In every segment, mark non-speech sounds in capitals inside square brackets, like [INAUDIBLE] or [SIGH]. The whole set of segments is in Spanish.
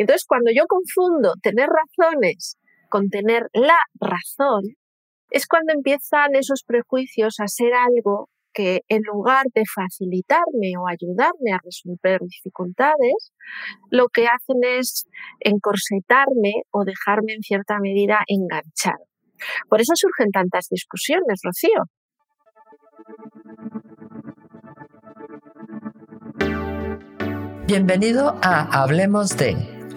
Entonces, cuando yo confundo tener razones con tener la razón, es cuando empiezan esos prejuicios a ser algo que en lugar de facilitarme o ayudarme a resolver dificultades, lo que hacen es encorsetarme o dejarme en cierta medida enganchado. Por eso surgen tantas discusiones, Rocío. Bienvenido a Hablemos de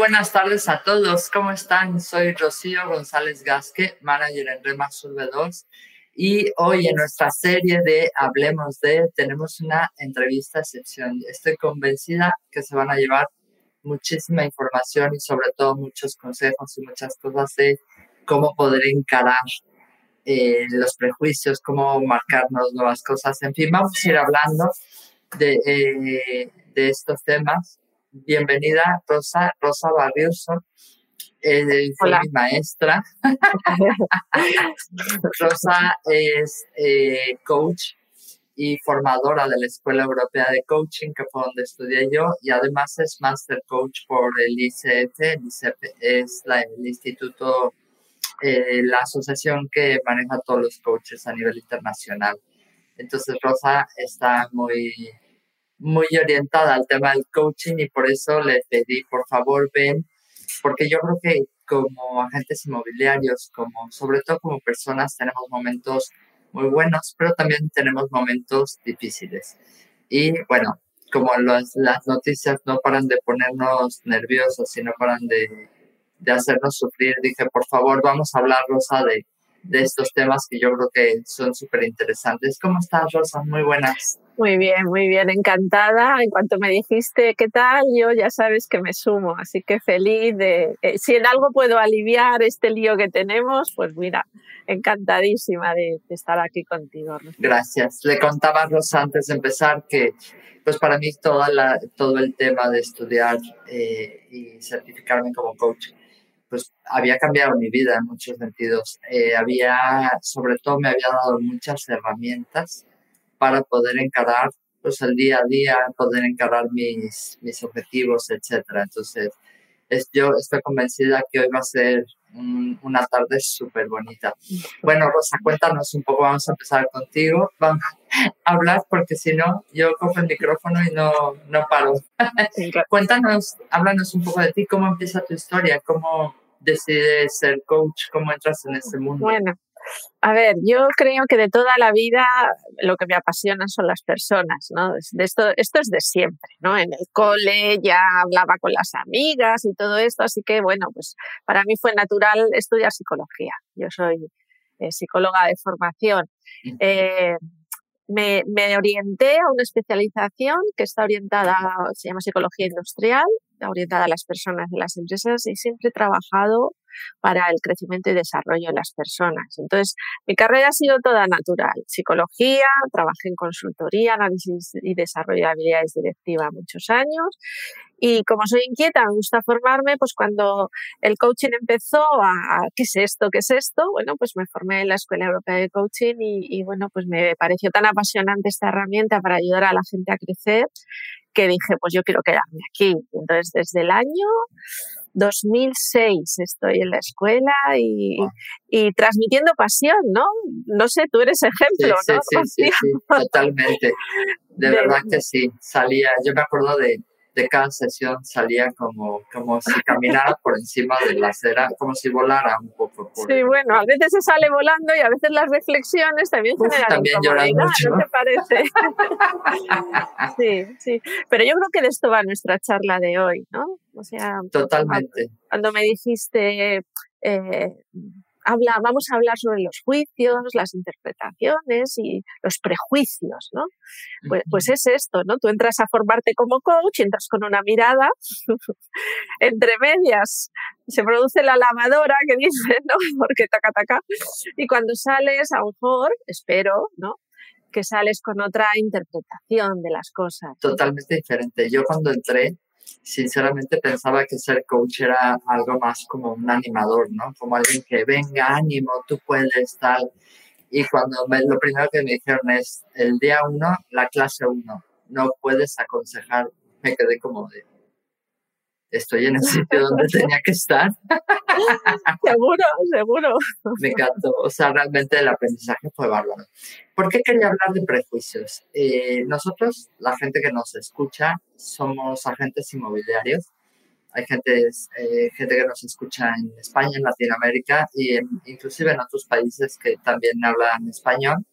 Buenas tardes a todos. ¿Cómo están? Soy Rocío González Gasque, manager en Remax V2. Y hoy en nuestra serie de Hablemos de tenemos una entrevista excepción. Estoy convencida que se van a llevar muchísima información y sobre todo muchos consejos y muchas cosas de cómo poder encarar eh, los prejuicios, cómo marcarnos nuevas cosas. En fin, vamos a ir hablando de, eh, de estos temas bienvenida Rosa, Rosa Barrioso. Eh, mi maestra. [LAUGHS] Rosa es eh, coach y formadora de la Escuela Europea de Coaching, que fue donde estudié yo, y además es Master Coach por el ICF. El ICF es el instituto, eh, la asociación que maneja todos los coaches a nivel internacional. Entonces, Rosa está muy muy orientada al tema del coaching y por eso le pedí, por favor, ven, porque yo creo que como agentes inmobiliarios, como sobre todo como personas, tenemos momentos muy buenos, pero también tenemos momentos difíciles. Y bueno, como las, las noticias no paran de ponernos nerviosos y no paran de, de hacernos sufrir, dije, por favor, vamos a hablar, Rosa, de, de estos temas que yo creo que son súper interesantes. ¿Cómo estás, Rosa? Muy buenas. Muy bien, muy bien, encantada. En cuanto me dijiste qué tal, yo ya sabes que me sumo, así que feliz de, eh, si en algo puedo aliviar este lío que tenemos, pues mira, encantadísima de, estar aquí contigo. Gracias. Le contaba a Rosa antes de empezar que pues para mí toda la, todo el tema de estudiar eh, y certificarme como coach pues había cambiado mi vida en muchos sentidos. Eh, había, sobre todo me había dado muchas herramientas para poder encarar pues el día a día, poder encarar mis, mis objetivos, etcétera. Entonces, es, yo estoy convencida que hoy va a ser una tarde súper bonita. Bueno, Rosa, cuéntanos un poco, vamos a empezar contigo. Vamos a hablar porque si no, yo cojo el micrófono y no, no paro. [LAUGHS] cuéntanos, háblanos un poco de ti, cómo empieza tu historia, cómo decides ser coach, cómo entras en este mundo. Bueno, a ver, yo creo que de toda la vida lo que me apasiona son las personas, ¿no? De esto, esto es de siempre, ¿no? En el cole ya hablaba con las amigas y todo esto, así que bueno, pues para mí fue natural estudiar psicología. Yo soy eh, psicóloga de formación. Eh, me, me, orienté a una especialización que está orientada, se llama psicología industrial, orientada a las personas de las empresas y siempre he trabajado para el crecimiento y desarrollo de las personas. Entonces, mi carrera ha sido toda natural. Psicología, trabajé en consultoría, análisis y desarrollo de habilidades directivas muchos años. Y como soy inquieta, me gusta formarme, pues cuando el coaching empezó a, ¿qué es esto? ¿Qué es esto? Bueno, pues me formé en la Escuela Europea de Coaching y, y bueno, pues me pareció tan apasionante esta herramienta para ayudar a la gente a crecer que dije, pues yo quiero quedarme aquí. Entonces, desde el año 2006 estoy en la escuela y, y, transmitiendo pasión, ¿no? No sé, tú eres ejemplo, sí, ¿no? Sí, sí, sí, sí, [LAUGHS] totalmente. De, verdad que sí. Salía, yo me acuerdo de, de cada sesión salía como, como si caminara por encima de la acera, como si volara un poco. sí, bueno, a veces se sale volando y a veces las reflexiones también generan también mucho. ¿no te parece? [LAUGHS] sí, sí. Pero yo creo que de esto va nuestra charla de hoy, ¿no? O sea, totalmente. Cuando me dijiste, eh, habla, vamos a hablar sobre los juicios, las interpretaciones y los prejuicios, ¿no? Pues, pues, es esto, ¿no? Tú entras a formarte como coach, entras con una mirada, [LAUGHS] entre medias se produce la lavadora que dice, ¿no? [LAUGHS] Porque taca, taca. Y cuando sales, a lo mejor, espero, ¿no? Que sales con otra interpretación de las cosas. Totalmente diferente. Yo cuando entré, sinceramente pensaba que ser coach era algo más como un animador, ¿no? Como alguien que venga, ánimo, tú puedes, tal. Y cuando me, lo primero que me dijeron es, el día uno, la clase uno, no puedes aconsejar, me quedé como de, estoy en el sitio donde [LAUGHS] tenía que estar. seguro, seguro. Me encantó. O sea, realmente el aprendizaje fue bárbaro. ¿Por qué quería hablar de prejuicios? Eh, nosotros, la gente que nos escucha, somos agentes inmobiliarios. Hay gente, eh, gente que nos escucha en España, en Latinoamérica y inclusive en otros países que también hablan español.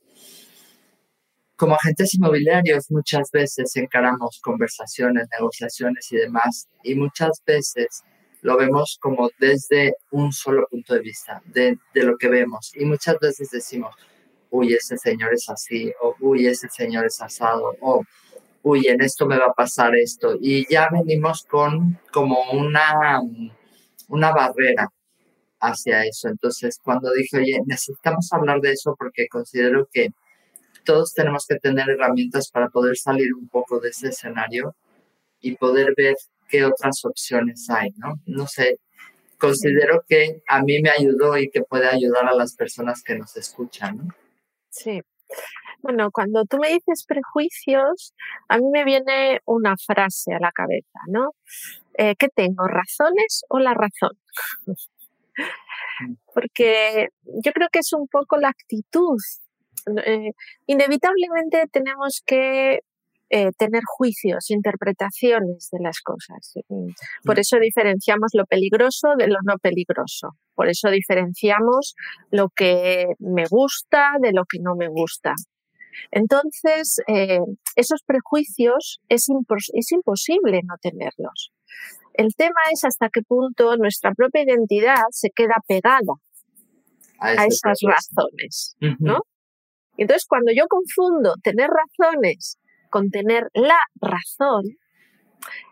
Como agentes inmobiliarios muchas veces encaramos conversaciones, negociaciones y demás, y muchas veces lo vemos como desde un solo punto de vista, de, de, lo que vemos. Y muchas veces decimos, uy, ese señor es así, o uy, ese señor es asado, o uy, en esto me va a pasar esto. Y ya venimos con como una, una barrera hacia eso. Entonces, cuando dije, oye, necesitamos hablar de eso porque considero que todos tenemos que tener herramientas para poder salir un poco de ese escenario y poder ver qué otras opciones hay, ¿no? No sé, considero que a mí me ayudó y que puede ayudar a las personas que nos escuchan, ¿no? Sí. Bueno, cuando tú me dices prejuicios, a mí me viene una frase a la cabeza, ¿no? Eh, ¿Qué tengo, razones o la razón? Mm. [LAUGHS] Porque yo creo que es un poco la actitud eh, inevitablemente tenemos que eh, tener juicios, interpretaciones de las cosas. Mm, por mm. eso diferenciamos lo peligroso de lo no peligroso. Por eso diferenciamos lo que me gusta de lo que no me gusta. Entonces, eh, esos prejuicios es, es imposible no tenerlos. El tema es hasta qué punto nuestra propia identidad se queda pegada a, esas razones, ¿no? Entonces, cuando yo confundo tener razones con tener la razón,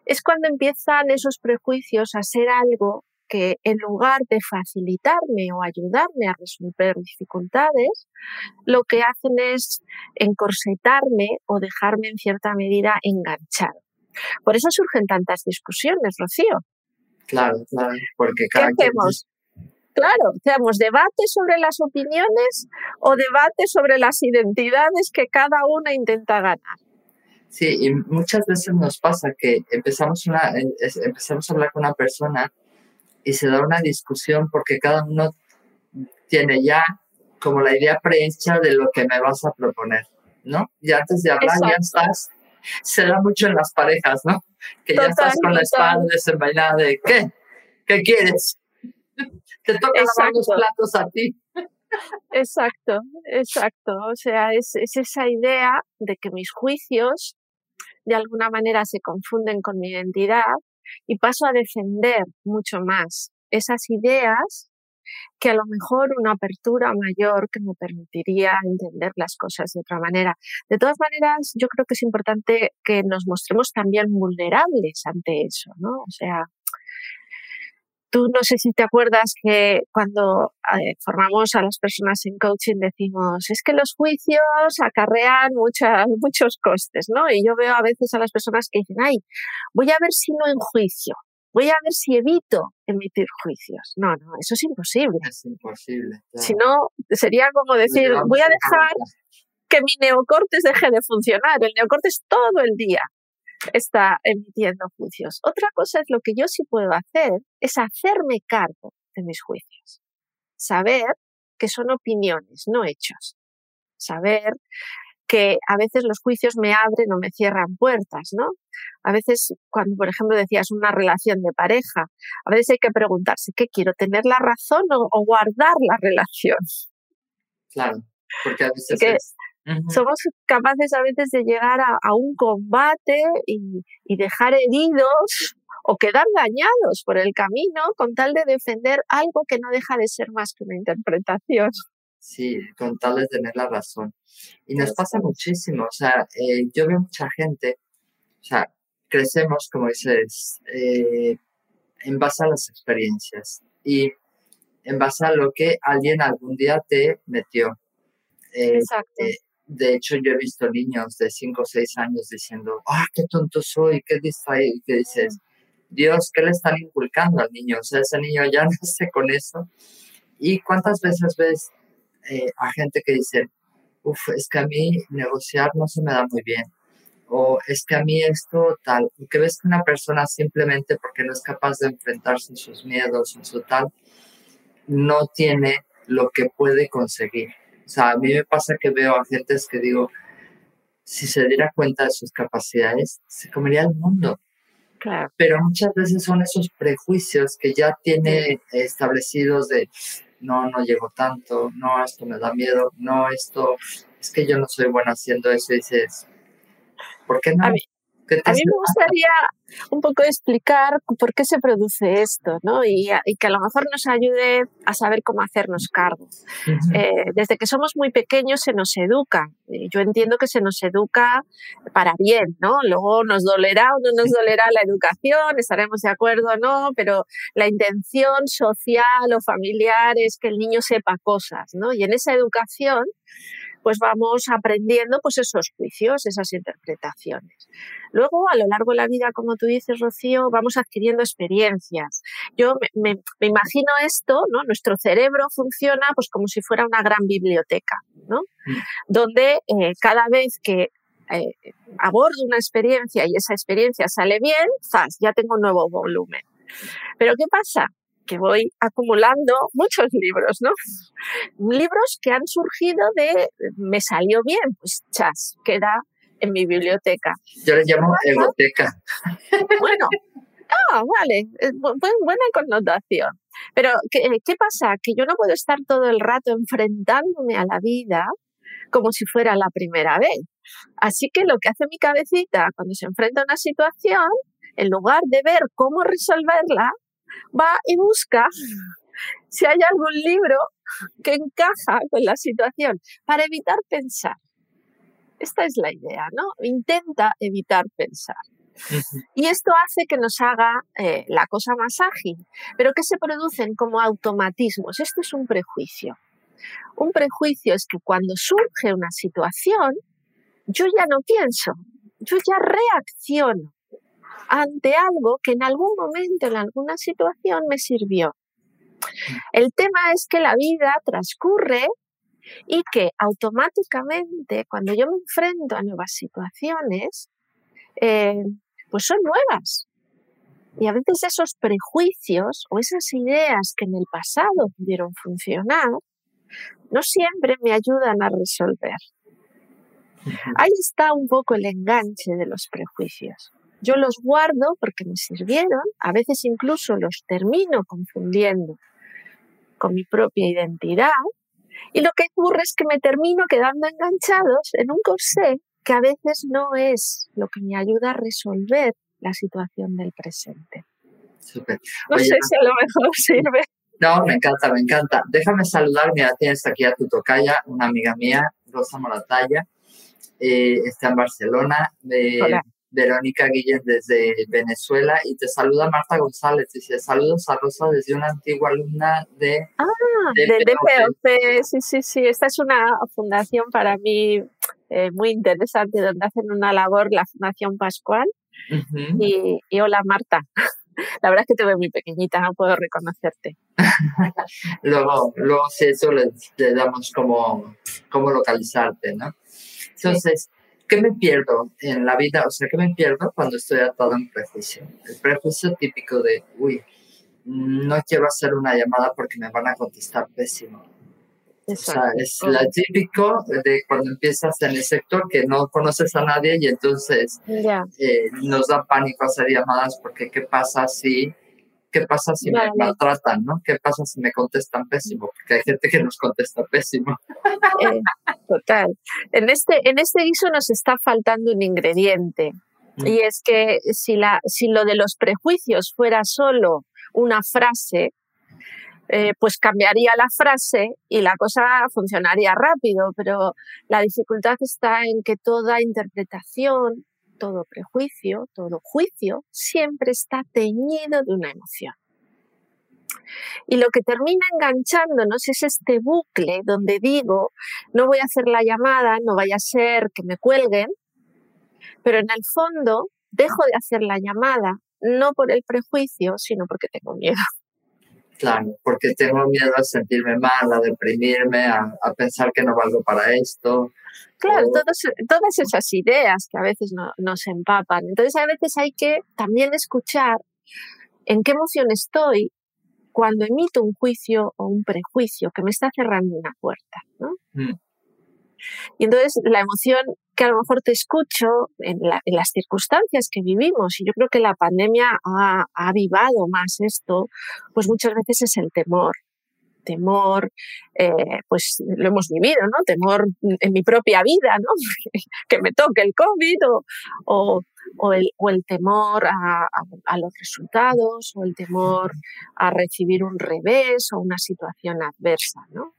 es cuando empiezan esos prejuicios a ser algo que en lugar de facilitarme o ayudarme a resolver dificultades, lo que hacen es encorsetarme o dejarme en cierta medida enganchado. Por eso surgen tantas discusiones, Rocío. Claro, claro, porque cada ¿Qué hacemos? Claro, tenemos debate sobre las opiniones o debate sobre las identidades que cada una intenta ganar. Sí, y muchas veces nos pasa que empezamos, una, empezamos a hablar con una persona y se da una discusión porque cada uno tiene ya como la idea prehecha de lo que me vas a proponer, ¿no? Y antes de hablar ya estás, se da mucho en las parejas, ¿no? Que ya estás con la espada desenvainada de ¿qué? ¿Qué quieres? Te toca lavar los platos a ti. Exacto, exacto. O sea, es, es esa idea de que mis juicios de alguna manera se confunden con mi identidad y paso a defender mucho más esas ideas que a lo mejor una apertura mayor que me permitiría entender las cosas de otra manera. De todas maneras, yo creo que es importante que nos mostremos también vulnerables ante eso, ¿no? O sea, Tú no sé si te acuerdas que cuando eh, formamos a las personas en coaching decimos, es que los juicios acarrean muchas, muchos costes, ¿no? Y yo veo a veces a las personas que dicen, ay, voy a ver si no enjuicio, voy a ver si evito emitir juicios. No, no, eso es imposible. Es imposible. Si no, sería como decir, voy a dejar que mi neocortes deje de funcionar. El neocortes todo el día está emitiendo juicios. Otra cosa es lo que yo sí puedo hacer, es hacerme cargo de mis juicios. Saber que son opiniones, no hechos. Saber que a veces los juicios me abren o me cierran puertas, ¿no? A veces, cuando, por ejemplo, decías una relación de pareja, a veces hay que preguntarse, ¿qué quiero? ¿Tener la razón o, guardar la [LAUGHS] relación? Claro, porque a veces somos capaces a veces de llegar a, un combate y, dejar heridos o quedar dañados por el camino con tal de defender algo que no deja de ser más que una interpretación. Sí, con tal de tener la razón. Y nos pasa muchísimo, o sea, eh, yo veo mucha gente, o sea, crecemos, como dices, eh, en base a las experiencias y en base a lo que alguien algún día te metió. Eh, Exacto. De hecho, yo he visto niños de 5 o 6 años diciendo, ¡ah, qué tonto soy! ¿Qué distraído? ¿Qué dices? Dios, ¿qué le están inculcando al niño? O sea, ese niño ya [LAUGHS] nace con eso. ¿Y cuántas veces ves eh, a gente que dice, uff, es que a mí negociar no se me da muy bien? O es que a mí esto tal, que ves que una persona simplemente porque no es capaz de enfrentarse en sus miedos, en su tal, no tiene lo que puede conseguir. O sea, a mí me pasa que veo a gente que digo, si se diera cuenta de sus capacidades, se comería el mundo. Pero muchas veces son esos prejuicios que ya tiene establecidos de no, no llego tanto, no, esto me da miedo, no, esto, es que yo no soy buena haciendo eso y dices, ¿por qué no? A mí me gustaría un poco explicar por qué se produce esto, ¿no? Y, que a lo mejor nos ayude a saber cómo hacernos cargo. Eh, desde que somos muy pequeños se nos educa. Yo entiendo que se nos educa para bien, ¿no? Luego nos dolerá o no nos dolerá la educación, estaremos de acuerdo o no, pero la intención social o familiar es que el niño sepa cosas, ¿no? Y en esa educación pues vamos aprendiendo pues esos juicios, esas interpretaciones. Luego, a lo largo de la vida, como tú dices, Rocío, vamos adquiriendo experiencias. Yo me, imagino esto, ¿no? Nuestro cerebro funciona pues como si fuera una gran biblioteca, ¿no? Mm. Donde eh, cada vez que eh, abordo una experiencia y esa experiencia sale bien, ya tengo un nuevo volumen. Pero ¿qué pasa? Que voy acumulando muchos libros, ¿no? Libros que han surgido de me salió bien, pues chas, queda en mi biblioteca. Yo les llamo biblioteca. [LAUGHS] Bueno, ah, vale, buena connotación. Pero, ¿qué, ¿qué pasa? Que yo no puedo estar todo el rato enfrentándome a la vida como si fuera la primera vez. Así que lo que hace mi cabecita cuando se enfrenta a una situación, en lugar de ver cómo resolverla, va y busca si hay algún libro que encaja con la situación para evitar pensar. Esta es la idea, ¿no? Intenta evitar pensar. Y esto hace que nos haga eh, la cosa más ágil, pero que se producen como automatismos. Esto es un prejuicio. Un prejuicio es que cuando surge una situación, yo ya no pienso, yo ya reacciono ante algo que en algún momento, en alguna situación me sirvió. El tema es que la vida transcurre y que automáticamente cuando yo me enfrento a nuevas situaciones, eh, pues son nuevas. Y a veces esos prejuicios o esas ideas que en el pasado pudieron funcionar, no siempre me ayudan a resolver. Ahí está un poco el enganche de los prejuicios. Yo los guardo porque me sirvieron, a veces incluso los termino confundiendo con mi propia identidad y lo que ocurre es que me termino quedando enganchados en un corsé que a veces no es lo que me ayuda a resolver la situación del presente. No sé si a lo mejor [LAUGHS] sirve. No, me encanta, me encanta. Déjame saludar, mira, tienes aquí a tu tocaya, una amiga mía, Rosa Moratalla, eh, está en Barcelona. Eh, Hola. Verónica Guillén desde Venezuela y te saluda Marta González. Dice saludos a Rosa desde una antigua alumna de... Ah, de, Sí, sí, sí. Esta es una fundación para mí eh, muy interesante donde hacen una labor la Fundación Pascual. y, hola Marta. [LAUGHS] La verdad es que te veo muy pequeñita, no puedo reconocerte. [LAUGHS] luego, luego si eso le, damos como, como localizarte, ¿no? Entonces, ¿Qué me pierdo en la vida? O sea, ¿qué me pierdo cuando estoy atado un prejuicio? El prejuicio típico de, uy, no quiero hacer una llamada porque me van a contestar pésimo. O sea, es la típico de cuando empiezas en el sector que no conoces a nadie y entonces eh, nos da pánico hacer llamadas porque qué pasa si ¿qué pasa si me maltratan, no? ¿Qué pasa si me contestan pésimo? Porque hay gente que nos contesta pésimo. [LAUGHS] Eh, total. En este, en este guiso nos está faltando un ingrediente Mm. Y es que si, la, si lo de los prejuicios fuera solo una frase, eh, pues cambiaría la frase y la cosa funcionaría rápido, pero la dificultad está en que toda interpretación, todo prejuicio, todo juicio, siempre está teñido de una emoción. Y lo que termina enganchándonos es este bucle donde digo, no voy a hacer la llamada, no vaya a ser que me cuelguen, pero en el fondo dejo de hacer la llamada no por el prejuicio, sino porque tengo miedo. Claro, porque tengo miedo a sentirme mal, a deprimirme, a, pensar que no valgo para esto. Claro, todas esas ideas que a veces no, nos empapan. Entonces a veces hay que también escuchar en qué emoción estoy cuando emito un juicio o un prejuicio que me está cerrando una puerta. ¿no? Mm. Y entonces la emoción que a lo mejor te escucho en, las circunstancias que vivimos, y yo creo que la pandemia ha, avivado más esto, pues muchas veces es el temor. Temor, eh, pues lo hemos vivido, ¿no? Temor en mi propia vida, ¿no? [LAUGHS] que me toque el COVID o, o, el, o el, temor a, a, los resultados o el temor a recibir un revés o una situación adversa, ¿no?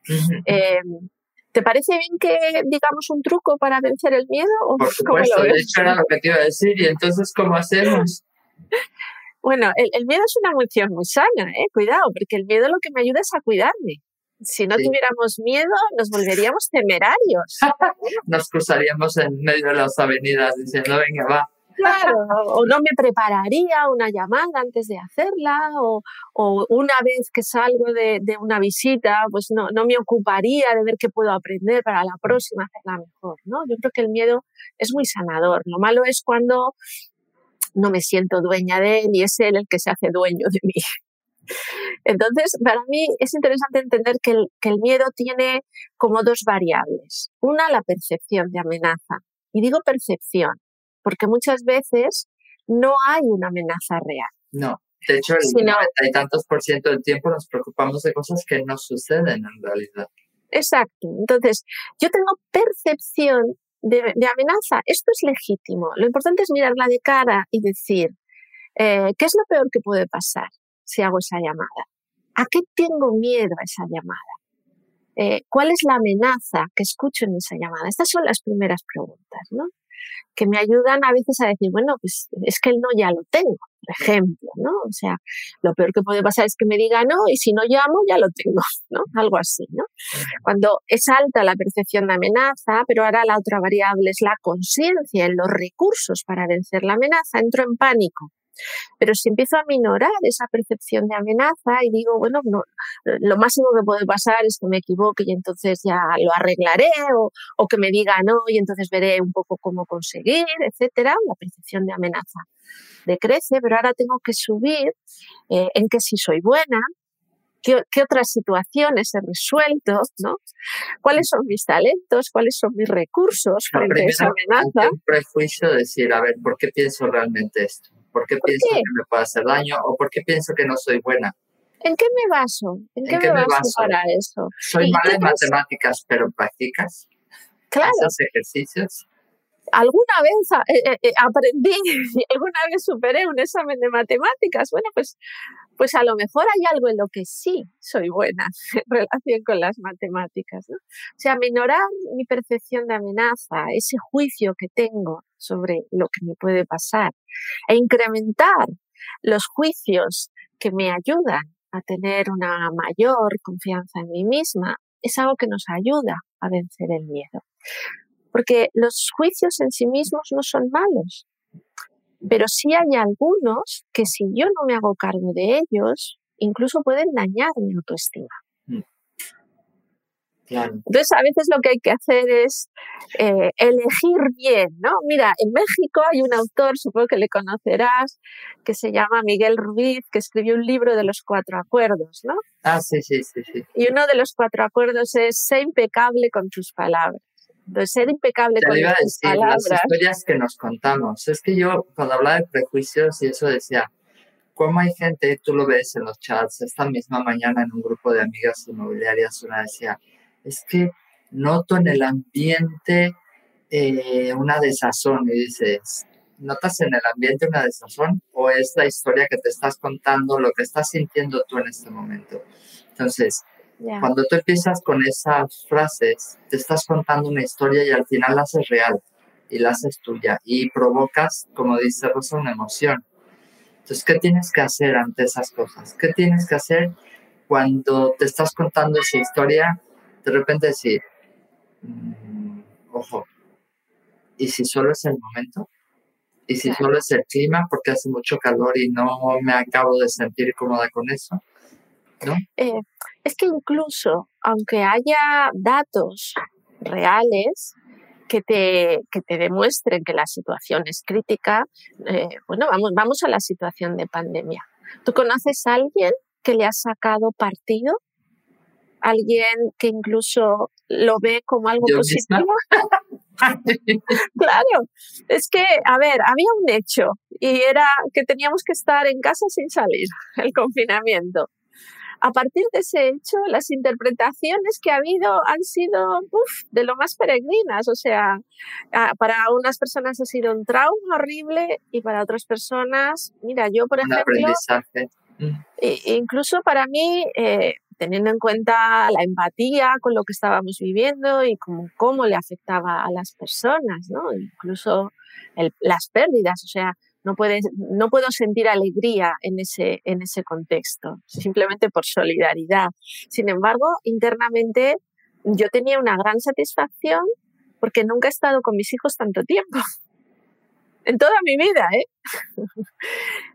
¿Te parece bien que digamos un truco para vencer el miedo? Por [LAUGHS] supuesto, de hecho era lo que te iba a decir. ¿Y entonces cómo hacemos? [LAUGHS] bueno, el, miedo es una emoción muy sana, ¿eh? cuidado, porque el miedo lo que me ayuda es a cuidarme. Si no tuviéramos miedo, nos volveríamos temerarios. [LAUGHS] nos cruzaríamos en medio de las avenidas diciendo, venga, va, Claro, [LAUGHS] o no me prepararía una llamada antes de hacerla, o, una vez que salgo de, una visita, pues no, no, me ocuparía de ver qué puedo aprender para la próxima hacerla mejor, ¿no? Yo creo que el miedo es muy sanador. Lo malo es cuando no me siento dueña de él y es él el que se hace dueño de [LAUGHS] mí. Entonces, para mí es interesante entender que el, que el miedo tiene como dos variables. Una, la percepción de amenaza. Y digo percepción, porque muchas veces no hay una amenaza real. No, de hecho, el 90 y tantos por ciento del tiempo nos preocupamos de cosas que no suceden en realidad. Exacto. Entonces, yo tengo percepción de, amenaza. Esto es legítimo. Lo importante es mirarla de cara y decir, eh, ¿qué es lo peor que puede pasar si hago esa llamada? ¿A qué tengo miedo a esa llamada? Eh, ¿Cuál es la amenaza que escucho en esa llamada? Estas son las primeras preguntas, ¿no? Que me ayudan a veces a decir, bueno, pues es que el no ya lo tengo, por ejemplo, ¿no? O sea, lo peor que puede pasar es que me diga no y si no llamo ya lo tengo, [LAUGHS] ¿no? Algo así, ¿no? Cuando es alta la percepción de amenaza, pero ahora la otra variable es la conciencia en los recursos para vencer la amenaza, entro en pánico. Pero si empiezo a minorar esa percepción de amenaza y digo, bueno, no, lo máximo que puede pasar es que me equivoque y entonces ya lo arreglaré o, o que me diga no y entonces veré un poco cómo conseguir, etcétera, la percepción de amenaza decrece, pero ahora tengo que subir eh, en que si soy buena, ¿Qué, ¿Qué, otras situaciones he resuelto? ¿no? ¿Cuáles son mis talentos? ¿Cuáles son mis recursos frente a esa amenaza? Un prejuicio de decir, a ver, ¿por qué pienso realmente esto? ¿Por qué pienso que me puede hacer daño o por qué pienso que no soy buena? ¿En qué me baso? ¿En, qué, me, baso, para eso? Soy mala en matemáticas, pero practicas. Claro. Esos ejercicios. Alguna vez eh, eh, eh, aprendí, [LAUGHS] alguna vez superé un examen de matemáticas. Bueno, pues, pues a lo mejor hay algo en lo que sí soy buena [LAUGHS] en relación con las matemáticas. ¿no? O sea, minorar mi percepción de amenaza, ese juicio que tengo sobre lo que me puede pasar e incrementar los juicios que me ayudan a tener una mayor confianza en mí misma, es algo que nos ayuda a vencer el miedo. Porque los juicios en sí mismos no son malos, pero sí hay algunos que si yo no me hago cargo de ellos, incluso pueden dañar mi autoestima. Entonces, a veces lo que hay que hacer es eh, elegir bien, ¿no? Mira, en México hay un autor, supongo que le conocerás, que se llama Miguel Ruiz, que escribió un libro de los cuatro acuerdos, ¿no? Ah, sí, sí, sí. sí. Y uno de los cuatro acuerdos es ser impecable con tus palabras. Entonces, ser impecable con tus palabras. Las historias que nos contamos. Es que yo, cuando hablaba de prejuicios y eso decía, ¿cómo hay gente, tú lo ves en los chats, esta misma mañana en un grupo de amigas inmobiliarias, una decía, es que noto en el ambiente eh, una desazón y dices, notas en el ambiente una desazón o es la historia que te estás contando, lo que estás sintiendo tú en este momento. Entonces, cuando tú empiezas con esas frases, te estás contando una historia y al final la haces real y la haces tuya y provocas, como dice Rosa, una emoción. Entonces, ¿qué tienes que hacer ante esas cosas? ¿Qué tienes que hacer cuando te estás contando esa historia? De repente decir, mm, ojo, ¿y si solo es el momento? ¿Y si solo es el clima porque hace mucho calor y no me acabo de sentir cómoda con eso? Eh, es que incluso, aunque haya datos reales que te, que te demuestren que la situación es crítica, eh, bueno, vamos, vamos a la situación de pandemia. ¿Tú conoces a alguien que le ha sacado partido? ¿Alguien que incluso lo ve como algo positivo? [LAUGHS] claro, es que, a ver, había un hecho y era que teníamos que estar en casa sin salir, el confinamiento a partir de ese hecho, las interpretaciones que ha habido han sido de lo más peregrinas. O sea, para unas personas ha sido un trauma horrible y para otras personas, mira, yo por ejemplo, mm. incluso para mí, eh, teniendo en cuenta la empatía con lo que estábamos viviendo y cómo, cómo le afectaba a las personas, ¿no? incluso las pérdidas, o sea, no, no puedo sentir alegría en ese, en ese contexto, simplemente por solidaridad. Sin embargo, internamente yo tenía una gran satisfacción porque nunca he estado con mis hijos tanto tiempo. [LAUGHS] En toda mi vida, ¿eh? [LAUGHS]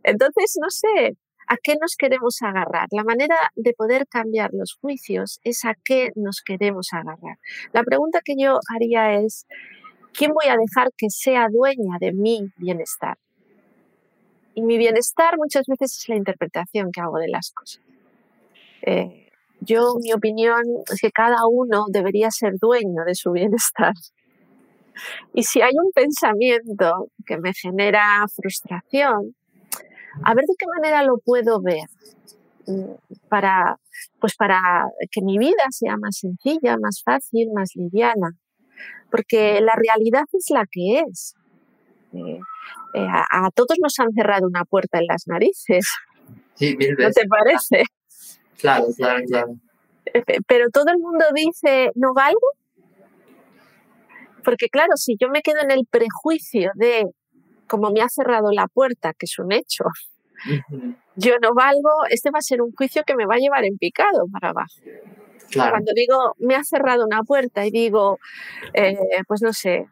Entonces, no sé, ¿a qué nos queremos agarrar? La manera de poder cambiar los juicios es a qué nos queremos agarrar. La pregunta que yo haría es, ¿quién voy a dejar que sea dueña de mi bienestar? Mi bienestar muchas veces es la interpretación que hago de las cosas. Eh, yo, mi opinión es que cada uno debería ser dueño de su bienestar. [LAUGHS] Y si hay un pensamiento que me genera frustración, a ver de qué manera lo puedo ver mm, para, pues para que mi vida sea más sencilla, más fácil, más liviana. Porque la realidad es la que es. Eh, eh, a, todos nos han cerrado una puerta en las narices. Sí, mil veces. ¿No te parece? Claro, claro, claro. Eh, pero todo el mundo dice, ¿no valgo? Porque claro, si yo me quedo en el prejuicio de como me ha cerrado la puerta, que es un hecho, yo no valgo, este va a ser un juicio que me va a llevar en picado para abajo. Cuando digo, me ha cerrado una puerta y digo, eh, pues no sé,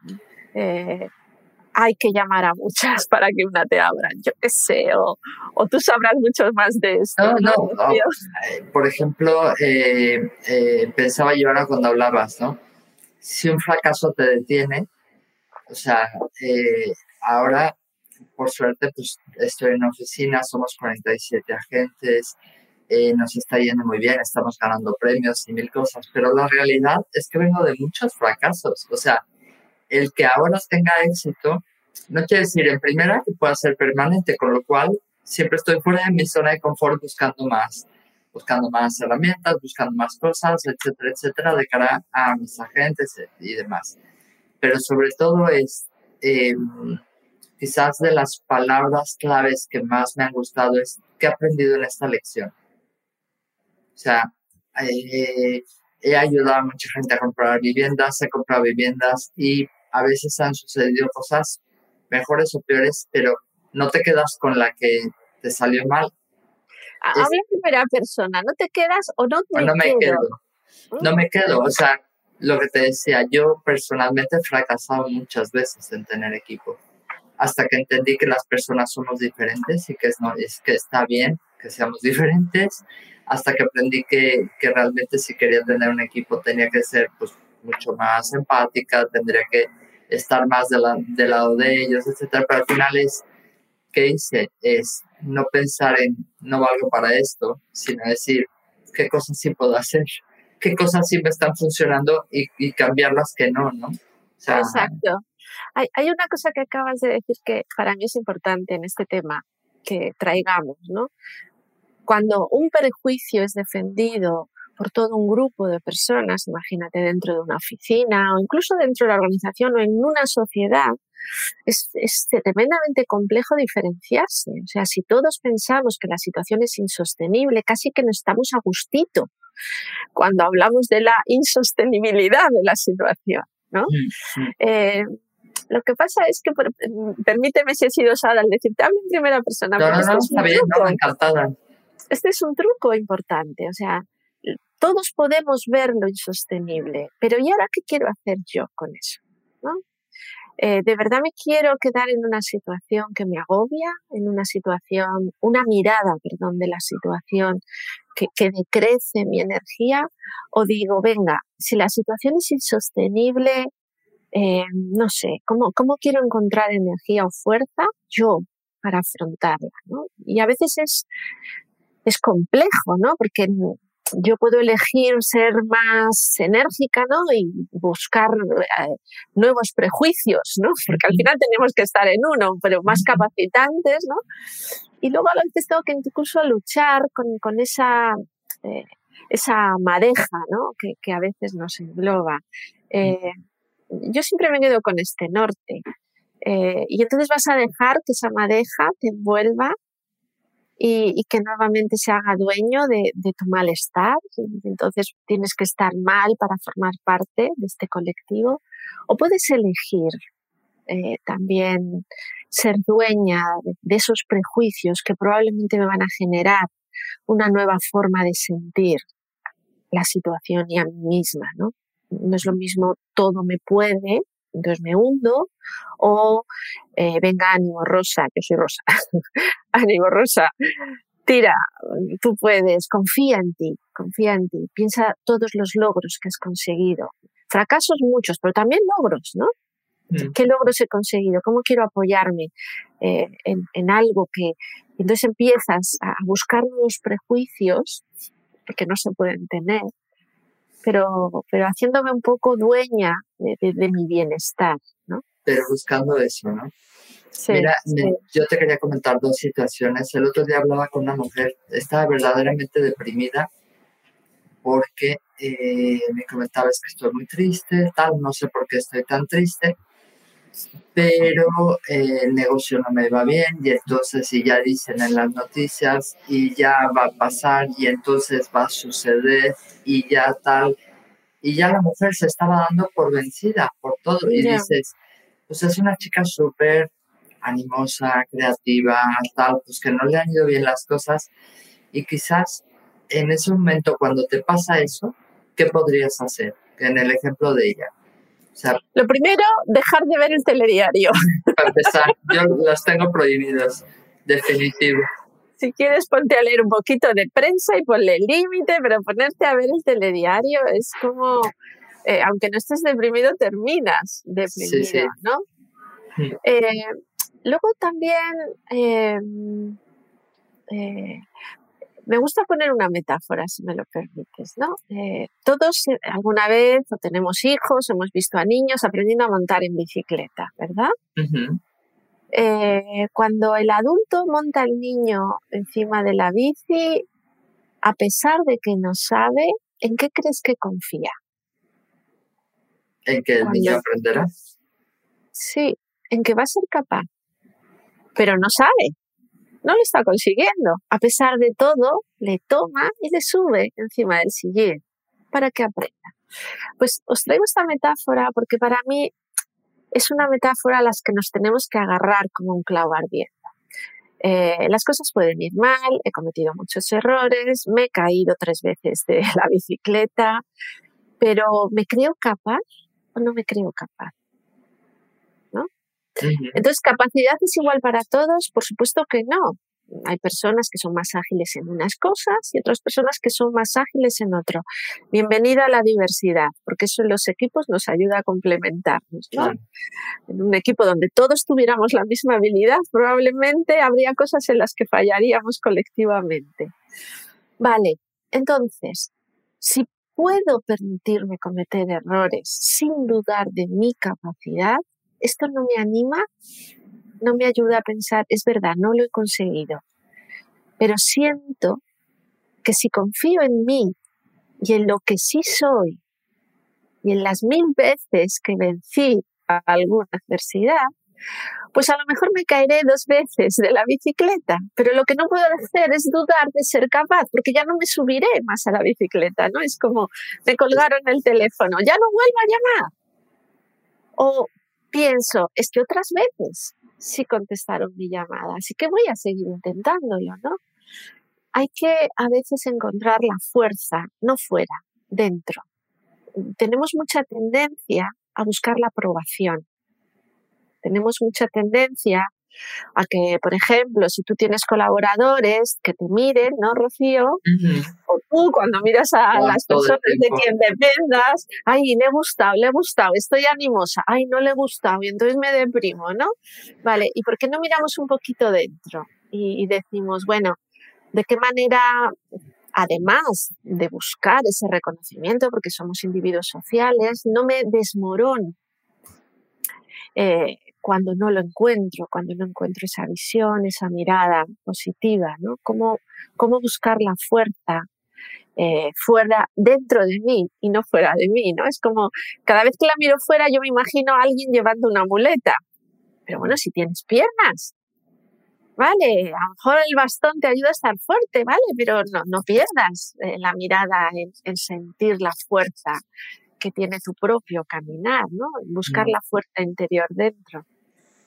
hay que llamar a muchas para que una te abra, yo qué sé, o, tú sabrás mucho más de esto. No, no, eh, Por ejemplo, eh, eh, pensaba yo ahora cuando hablabas, ¿no? Si un fracaso te detiene, o sea, ahora, por suerte, pues estoy en oficina, somos 47 agentes, nos está yendo muy bien, estamos ganando premios y mil cosas, pero la realidad es que vengo de muchos fracasos, o sea, el que ahora tenga éxito no quiere decir en primera que pueda ser permanente, con lo cual siempre estoy fuera de mi zona de confort buscando más, buscando más herramientas, buscando más cosas, etcétera, etcétera, de cara a mis agentes y demás. Pero sobre todo es em, quizás de las palabras claves que más me han gustado es qué he aprendido en esta lección. O sea, eh, he ayudado a mucha gente a comprar viviendas, he comprado viviendas y a veces han sucedido cosas mejores o peores, pero no te quedas con la que te salió mal. Habla en primera persona, ¿no te quedas o no te no me quedo? No me quedo, o sea, lo que te decía, yo personalmente he fracasado muchas veces en tener equipo, hasta que entendí que las personas somos diferentes y que, es, no, es que está bien que seamos [LAUGHS] diferentes, hasta que aprendí que, que realmente si quería tener un equipo tenía que ser pues mucho más empática, tendría que estar más de la, del lado de ellos, etcétera, pero al final es, ¿qué hice? Es no pensar en no valgo para esto, sino decir, ¿qué cosas sí puedo hacer? ¿Qué cosas sí me están funcionando y, y cambiar las que no, no? Exacto. Hay, hay una cosa que acabas de decir que para mí es importante en este tema que traigamos, ¿no? Cuando un prejuicio es defendido por todo un grupo de personas, imagínate dentro de una oficina o incluso dentro de la organización o en una sociedad, es, es tremendamente complejo diferenciarse. O sea, si todos pensamos que la situación es insostenible, casi que no estamos a gustito cuando hablamos de la insostenibilidad de la situación, ¿no? Mm, mm. Eh, lo que pasa es que, permíteme si he sido Sara al decirte, hablo en primera persona. No, no, bien, no, encantada. Este es un truco importante, o sea, todos podemos ver lo insostenible, pero ¿y ahora qué quiero hacer yo con eso? ¿no? Eh, ¿De verdad me quiero quedar en una situación que me agobia, en una situación, una mirada, perdón, de la situación que, decrece mi energía? ¿O digo, venga, si la situación es insostenible, eh, no sé, ¿cómo, ¿cómo quiero encontrar energía o fuerza yo para afrontarla? Y a veces es, es complejo, ¿no? Porque yo puedo elegir ser más enérgica, ¿no? Y buscar eh, nuevos prejuicios, ¿no? [LAUGHS] Porque al final tenemos que estar en uno, pero más capacitantes, ¿no? Y luego a veces tengo que incluso luchar con, con esa, eh, esa madeja, ¿no? Que, que, a veces nos engloba. Eh, yo siempre me quedo con este norte. Eh, y entonces vas a dejar que esa madeja te envuelva y, que nuevamente se haga dueño de, tu malestar. Entonces tienes que estar mal para formar parte de este colectivo. O puedes elegir eh, también ser dueña de, esos prejuicios que probablemente me van a generar una nueva forma de sentir la situación y a mí misma, ¿no? No es lo mismo todo me puede, entonces me hundo, o eh, venga ánimo rosa, yo soy rosa, [LAUGHS] ánimo rosa, tira, tú puedes, confía en ti, confía en ti, piensa todos los logros que has conseguido, fracasos muchos, pero también logros, ¿no? Mm. ¿Qué logros he conseguido? ¿Cómo quiero apoyarme eh, en, en, algo que... Entonces empiezas a buscar nuevos prejuicios, porque no se pueden tener, pero, pero haciéndome un poco dueña de, de, mi bienestar, ¿no? Pero buscando eso, ¿no? Sí, Mira, yo te quería comentar dos situaciones. El otro día hablaba con una mujer, estaba verdaderamente deprimida porque eh, me comentaba es que estoy muy triste, tal, no sé por qué estoy tan triste pero eh, el negocio no me va bien y entonces si ya dicen en las noticias y ya va a pasar y entonces va a suceder y ya tal y ya la mujer se estaba dando por vencida por todo y dices pues es una chica súper animosa creativa tal pues que no le han ido bien las cosas y quizás en ese momento cuando te pasa eso qué podrías hacer en el ejemplo de ella lo primero, dejar de ver el telediario. [LAUGHS] Para empezar, yo los tengo prohibidos, definitivo. Si quieres, ponte a leer un poquito de prensa y ponle límite, pero ponerte a ver el telediario es como, eh, aunque no estés deprimido, terminas deprimido, ¿no? Eh, luego también eh, me gusta poner una metáfora, si me lo permites, ¿no? Eh, todos eh, alguna vez o tenemos hijos, hemos visto a niños aprendiendo a montar en bicicleta, ¿verdad? Eh, cuando el adulto monta al niño encima de la bici, a pesar de que no sabe, ¿en qué crees que confía? ¿En que el niño aprenderá? Sí, en que va a ser capaz, pero no sabe no lo está consiguiendo. A pesar de todo, le toma y le sube encima del sillín para que aprenda. Pues os traigo esta metáfora porque para mí es una metáfora a las que nos tenemos que agarrar como un clavo ardiendo. Eh, las cosas pueden ir mal, he cometido muchos errores, me he caído tres veces de [LAUGHS] la bicicleta, pero ¿me creo capaz o no me creo capaz? Entonces, ¿capacidad es igual para todos? Por supuesto que no. Hay personas que son más ágiles en unas cosas y otras personas que son más ágiles en otro. Bienvenida a la diversidad, porque eso en los equipos nos ayuda a complementarnos. En un equipo donde todos tuviéramos la misma habilidad, probablemente habría cosas en las que fallaríamos colectivamente. Vale, entonces, si puedo permitirme cometer errores sin dudar de mi capacidad, esto no me anima, no me ayuda a pensar, es verdad, no lo he conseguido, pero siento que si confío en mí y en lo que sí soy y en las mil veces que vencí a alguna adversidad, pues a lo mejor me caeré dos veces de la bicicleta, pero lo que no puedo hacer es dudar de ser capaz, porque ya no me subiré más a la bicicleta, ¿no? Es como me colgaron el teléfono, ya no vuelvo a llamar. O pienso, es que otras veces sí contestaron mi llamada, así que voy a seguir intentándolo, ¿no? Hay que a veces encontrar la fuerza, no fuera, dentro. Tenemos mucha tendencia a buscar la aprobación. Tenemos mucha tendencia a que, por ejemplo, si tú tienes colaboradores que te miren, ¿no, Rocío? O tú cuando miras a las personas de quien dependas, ay, le he gustado, le he gustado, estoy animosa, ay, no le he gustado, y entonces me deprimo, ¿no? Vale, ¿y por qué no miramos un poquito dentro? y decimos, bueno, ¿de qué manera además de buscar ese reconocimiento, porque somos individuos sociales, no me desmorono eh, cuando no lo encuentro, cuando no encuentro esa visión, esa mirada positiva, ¿no? ¿Cómo, cómo buscar la fuerza eh, fuera dentro de mí y no fuera de mí, ¿no? Es como cada vez que la miro fuera yo me imagino a alguien llevando una muleta. Pero bueno, si tienes piernas, vale, a lo mejor el bastón te ayuda a estar fuerte, vale, pero no, no pierdas eh, la mirada en, sentir la fuerza que tiene tu propio caminar, ¿no? Buscar mm. la fuerza interior dentro.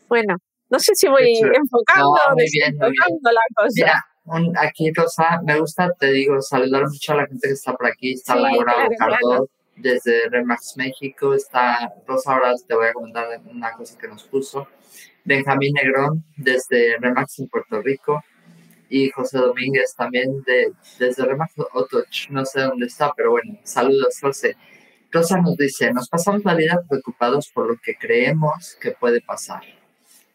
Bueno, no sé si voy enfocando, no, la cosa. Mira, aquí Rosa, me gusta, te digo, saludar mucho a la gente que está por aquí, está Laura claro, desde Remax México, está Rosa, ahora te voy a comentar una cosa que nos puso. Benjamín Negrón desde Remax en Puerto Rico y José Domínguez también de, desde Remax Otoch, no sé dónde está, pero bueno, saludos José. Rosa nos dice, nos pasamos la vida preocupados por lo que creemos que puede pasar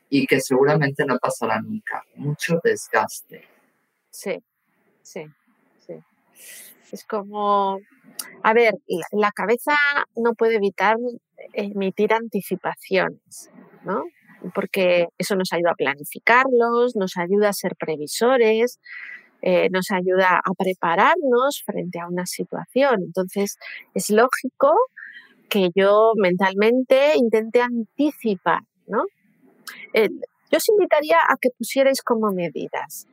y que seguramente no pasará nunca. Mucho desgaste. Sí, sí, sí. Es como, a ver, la cabeza no puede evitar emitir anticipaciones, ¿no? porque eso nos ayuda a planificarlos, nos ayuda a ser previsores, eh, nos ayuda a prepararnos frente a una situación. Entonces, es lógico que yo mentalmente intente anticipar, ¿no? yo os invitaría a que pusierais como medidas.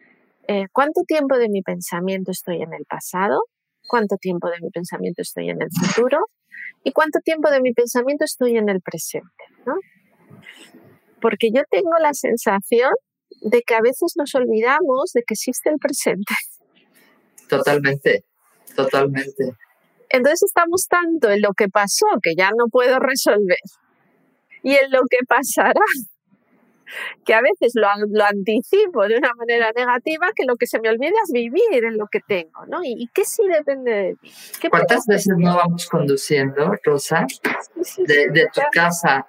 Eh, ¿Cuánto tiempo de mi pensamiento estoy en el pasado? ¿Cuánto tiempo de mi pensamiento estoy en el futuro? ¿Y cuánto tiempo de mi pensamiento estoy en el presente? ¿no? porque yo tengo la sensación de que a veces nos olvidamos de que existe el presente. Totalmente, totalmente. Entonces estamos tanto en lo que pasó que ya no puedo resolver y en lo que pasará, que a veces lo, anticipo de una manera negativa, que lo que se me olvida es vivir en lo que tengo, ¿no? ¿Y, qué sí depende de mí? ¿Cuántas veces no vamos conduciendo, Rosa, de, de tu casa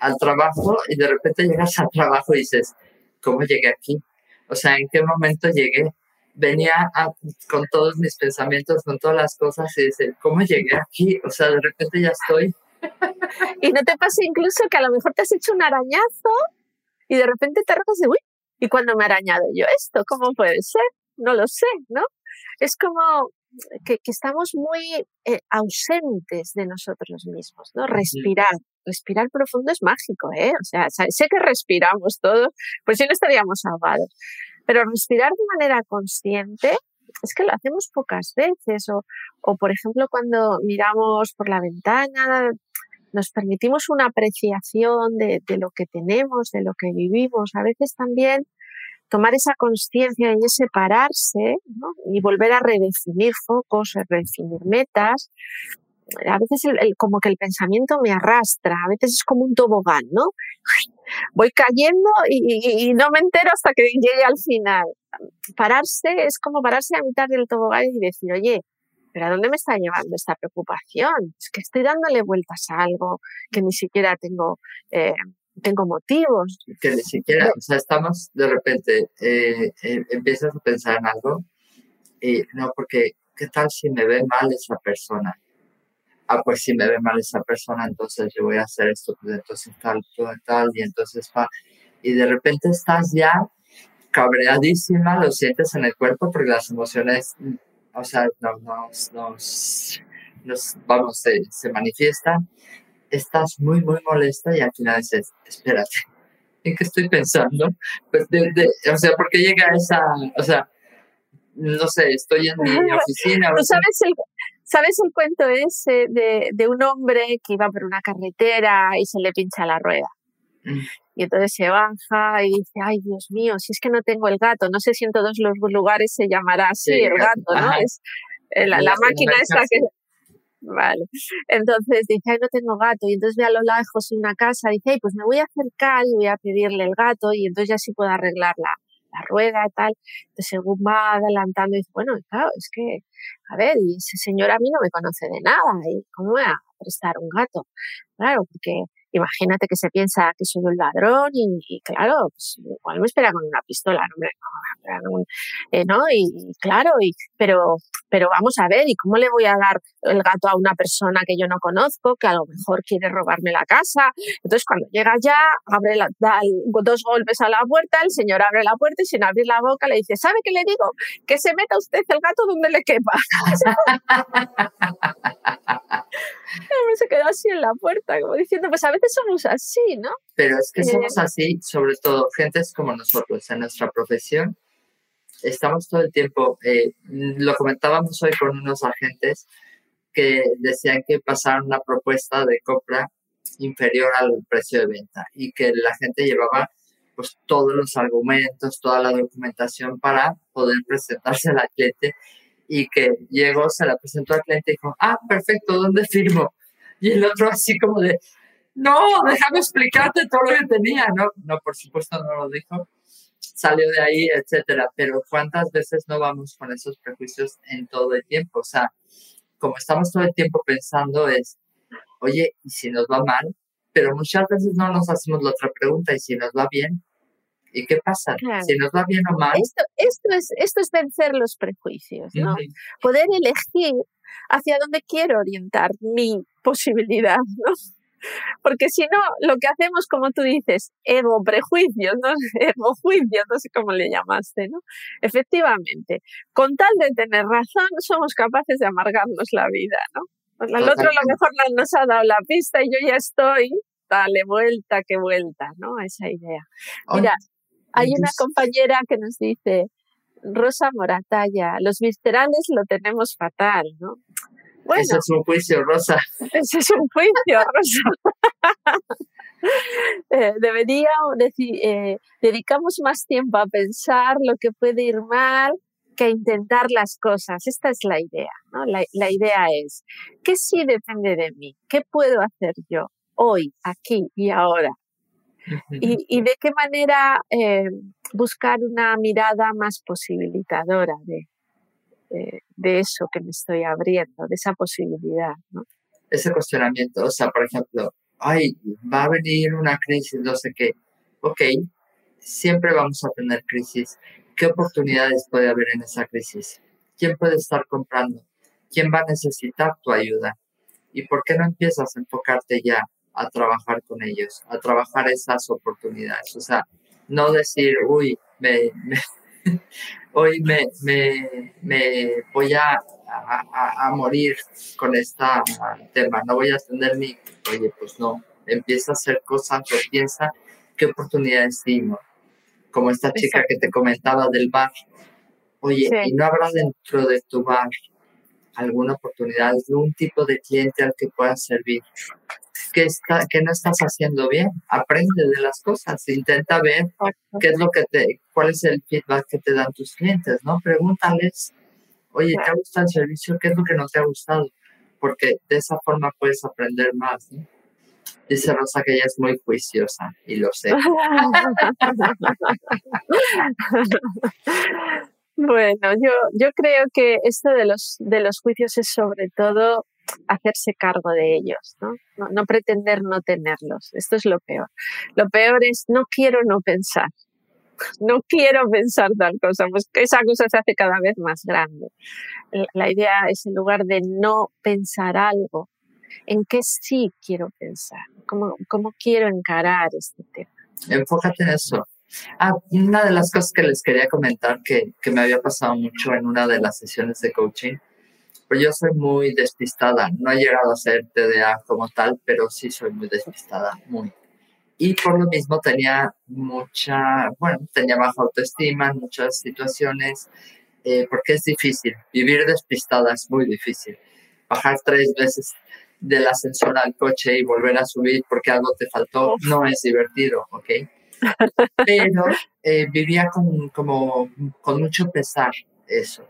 al trabajo y de repente llegas al trabajo y dices, ¿cómo llegué aquí? O sea, ¿en qué momento llegué? Venía con todos mis pensamientos, con todas las cosas y dices, ¿cómo llegué aquí? O sea, de repente ya estoy. y no te pasa incluso que a lo mejor te has hecho un arañazo y de repente te arrojas de, uy, ¿y cuando me he arañado yo esto? ¿Cómo puede ser? No lo sé, ¿no? Es como que, estamos muy eh, ausentes de nosotros mismos, ¿no? Respirar, respirar profundo es mágico, ¿eh? O sea, sé que respiramos todos, pues si no estaríamos ahogados. Pero respirar de manera consciente es que lo hacemos pocas veces. O, o, por ejemplo, cuando miramos por la ventana, nos permitimos una apreciación de, lo que tenemos, de lo que vivimos. A veces también tomar esa conciencia y ese pararse ¿no? y volver a redefinir focos, redefinir metas, a veces como que el pensamiento me arrastra, a veces es como un tobogán, ¿no? Voy cayendo y, no me entero hasta que llegue al final. Pararse es como pararse a mitad del tobogán y decir, oye, ¿pero a dónde me está llevando esta preocupación? Es que estoy dándole vueltas a algo que ni siquiera tengo, eh, tengo motivos. Que ni siquiera, o sea, estamos de repente, eh, eh, empiezas a pensar en algo y no, porque, ¿qué tal si me ve mal esa persona? Ah, pues si me ve mal esa persona, entonces yo voy a hacer esto, pues entonces tal, tal, tal, y entonces va. Y de repente estás ya cabreadísima, lo sientes en el cuerpo porque las emociones, o sea, nos, nos, nos vamos, se, se manifiestan. Estás muy, muy molesta y al final dices, espérate, ¿En qué estoy pensando? Pues o sea, ¿por qué llega esa, o sea, no sé, estoy en mi oficina? sabes el, ¿Sabes el cuento ese de, de, un hombre que iba por una carretera y se le pincha la rueda? Mm. Y entonces se baja y dice, ay Dios mío, si es que no tengo el gato, no sé si en todos los lugares se llamará así el gato, ¿no? Es eh, la, la máquina esa que... Vale. Entonces dice, ay, no tengo gato. Y entonces ve a lo lejos una casa dice, ay, pues me voy a acercar y voy a pedirle el gato y entonces ya sí puedo arreglar la, rueda y tal. Entonces según va adelantando dice, bueno, claro, es que, a ver, y ese señor a mí no me conoce de nada. ¿Y cómo voy a prestar un gato? Claro, porque imagínate que se piensa que soy un ladrón y, claro, pues, igual me espera con una pistola, no, eh, ¿no? Y, claro, y, pero, pero vamos a ver, ¿y cómo le voy a dar el gato a una persona que yo no conozco, que a lo mejor quiere robarme la casa? Entonces, cuando llega ya, abre la, da dos golpes a la puerta, el señor abre la puerta y sin abrir la boca le dice, ¿sabe qué le digo? Que se meta usted el gato donde le quepa. [LAUGHS] se quedó así en la puerta, como diciendo, pues a veces somos así, ¿no? Pero es que eh, somos así, sobre todo gentes como nosotros, en nuestra profesión. Estamos todo el tiempo, eh, lo comentábamos hoy con unos agentes que decían que pasaron una propuesta de compra inferior al precio de venta y que la gente llevaba pues todos los argumentos, toda la documentación para poder presentarse al cliente y que llegó, se la presentó al cliente y dijo, ah, perfecto, ¿dónde firmo? Y el otro así como de, no, déjame explicarte todo lo que tenía. No, no, por supuesto no lo dijo. Salió de ahí, etcétera. Pero ¿cuántas veces no vamos con esos prejuicios en todo el tiempo? O sea, como estamos todo el tiempo pensando es, oye, ¿y si nos va mal? Pero muchas veces no nos hacemos la otra pregunta, ¿y si nos va bien? ¿Y qué pasa? Si nos va bien o mal. Esto, esto, es, esto es vencer los prejuicios, ¿no? Poder elegir hacia dónde quiero orientar mi posibilidad, ¿no? Porque si no, lo que hacemos, como tú dices, ego prejuicios, ¿no? [LAUGHS] Ego juicios, no sé cómo le llamaste, ¿no? Efectivamente, con tal de tener razón, somos capaces de amargarnos la vida, ¿no? Pues el otro a lo mejor nos ha dado la pista y yo ya estoy, dale vuelta, que vuelta, ¿no? A esa idea. Mira, hay una compañera que nos dice, Rosa Moratalla, los viscerales lo tenemos fatal, ¿no? Bueno, ese es un juicio, Rosa. [LAUGHS] Ese es un juicio, Rosa. [LAUGHS] eh, debería decir, eh, dedicamos más tiempo a pensar lo que puede ir mal que a intentar las cosas. Esta es la idea, ¿no? La, la idea es, ¿qué sí depende de mí? ¿Qué puedo hacer yo hoy, aquí y ahora y, de qué manera eh, buscar una mirada más posibilitadora de, de, eso que me estoy abriendo, de esa posibilidad. ¿no? Ese cuestionamiento, o sea, por ejemplo, ay, va a venir una crisis, no sé qué. Ok, siempre vamos a tener crisis. ¿Qué oportunidades puede haber en esa crisis? ¿Quién puede estar comprando? ¿Quién va a necesitar tu ayuda? ¿Y por qué no empiezas a enfocarte ya a trabajar con ellos, a trabajar esas oportunidades. O sea, no decir, uy, me, hoy me, me, voy a, a, morir con este tema, no voy a atender mi, oye, pues no, empieza a hacer cosas piensa qué oportunidades tengo. Como esta chica que te comentaba del bar. Oye, ¿y no habrá dentro de tu bar alguna oportunidad de un tipo de cliente al que puedas servir? Que, está, que no estás haciendo bien. Aprende de las cosas, intenta ver qué es lo que te, cuál es el feedback que te dan tus clientes, ¿no? Pregúntales, oye, ¿te ha gustado el servicio? ¿Qué es lo que no te ha gustado? Porque de esa forma puedes aprender más, ¿no? Dice Rosa que ella es muy juiciosa y lo sé. [LAUGHS] [LAUGHS] bueno, yo, yo creo que esto de los, de los juicios es sobre todo hacerse cargo de ellos, ¿no? ¿no? pretender no tenerlos. Esto es lo peor. Lo peor es no quiero no pensar. No quiero pensar tal cosa, pues esa cosa se hace cada vez más grande. La idea es en lugar de no pensar algo, en qué sí quiero pensar, cómo, cómo quiero encarar este tema. Enfócate en eso. Ah, una de las cosas que les quería comentar que, que me había pasado mucho en una de las sesiones de coaching pues yo soy muy despistada. No he llegado a ser TDA como tal, pero sí soy muy despistada, muy. y por lo mismo tenía mucha, bueno, tenía baja autoestima en muchas situaciones, eh, porque es difícil, vivir despistada es muy difícil. Bajar tres veces del ascensor al coche y volver a subir porque algo te faltó no es divertido, ¿ok? Pero eh, vivía con, como, con mucho pesar eso.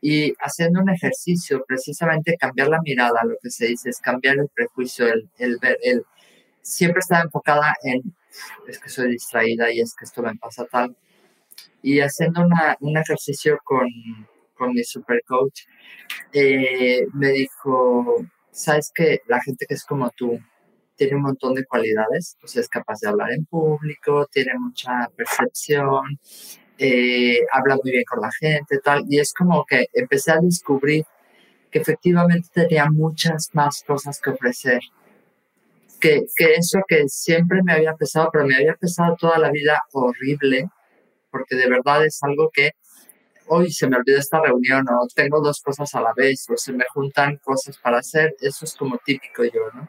Y haciendo un ejercicio, precisamente cambiar la mirada, lo que se dice es cambiar el prejuicio, el, el ver, el, siempre estaba enfocada en, es que soy distraída y es que esto me pasa tal. Y haciendo una, un ejercicio con, con mi super coach, eh, me dijo, sabes que la gente que es como tú tiene un montón de cualidades, o sea, es capaz de hablar en público, tiene mucha percepción, eh, habla muy bien con la gente, tal, y es como que empecé a descubrir que efectivamente tenía muchas más cosas que ofrecer que, eso que siempre me había pesado, pero me había pesado toda la vida horrible, porque de verdad es algo que hoy se me olvidó esta reunión o tengo dos cosas a la vez o se me juntan cosas para hacer, eso es como típico yo, ¿no?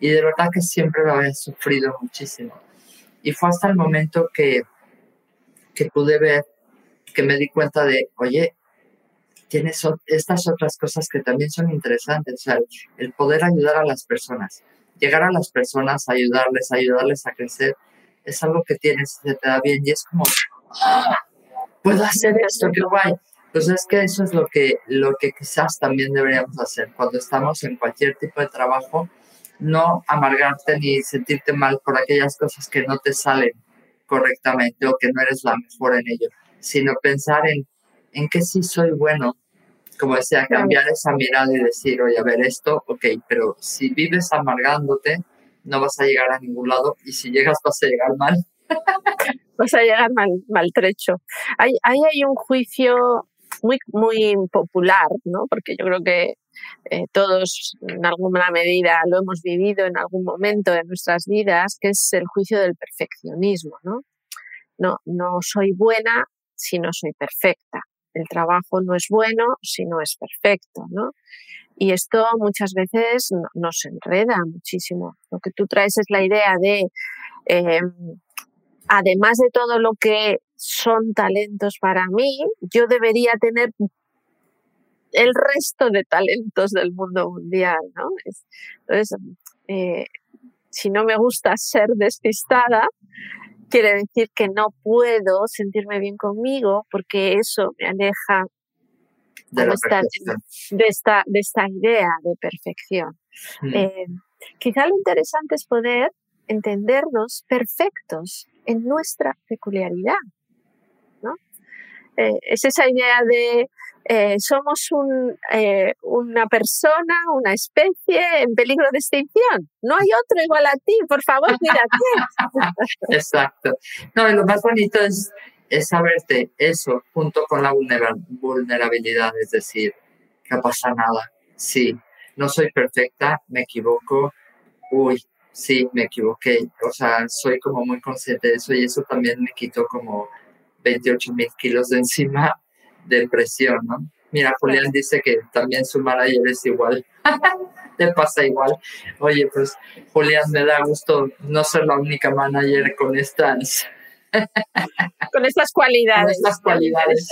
Y de verdad que siempre lo había sufrido muchísimo. Y fue hasta el momento que, que pude ver, que me di cuenta de, oye, tienes estas otras cosas que también son interesantes, o sea, el poder ayudar a las personas llegar a las personas, ayudarles, ayudarles a crecer, es algo que tienes, se te da bien y es como, ¡Ah! puedo hacer esto, qué guay. Pues es que eso es lo que, lo que quizás también deberíamos hacer cuando estamos en cualquier tipo de trabajo, no amargarte ni sentirte mal por aquellas cosas que no te salen correctamente o que no eres la mejor en ello, sino pensar en, en qué sí soy bueno como decía, cambiar esa mirada y decir, oye, a ver esto, ok, pero si vives amargándote, no vas a llegar a ningún lado y si llegas vas a llegar mal. [LAUGHS] vas a llegar mal, maltrecho. Hay, hay, hay un juicio muy, muy popular, ¿no? Porque yo creo que eh, todos en alguna medida lo hemos vivido en algún momento de nuestras vidas, que es el juicio del perfeccionismo, ¿no? No, no soy buena si no soy perfecta el trabajo no es bueno si no es perfecto, ¿no? Y esto muchas veces nos enreda muchísimo. Lo que tú traes es la idea de, em, además de todo lo que son talentos para mí, yo debería tener el resto de talentos del mundo mundial, ¿no? Entonces, eh, si no me gusta ser despistada, quiere decir que no puedo sentirme bien conmigo porque eso me aleja de, esta, de, esta, idea de perfección. Mm. Eh, quizá lo interesante es poder entendernos perfectos en nuestra peculiaridad. Eh, es esa idea de eh, somos eh, una persona, una especie en peligro de extinción. No hay otro igual a ti, por favor, mírate. [LAUGHS] Exacto. No, lo más bonito es, es saberte eso junto con la vulnerabilidad, es decir, no pasa nada. Sí, no soy perfecta, me equivoco. Uy, sí, me equivoqué. O sea, soy como muy consciente de eso y eso también me quitó como 28 mil kilos de encima depresión, ¿no? Mira, Julián dice que también su manager es igual. [LAUGHS] Te pasa igual. Oye, pues Julián, me da gusto no ser la única manager con estas. [LAUGHS] con estas cualidades. Con estas cualidades.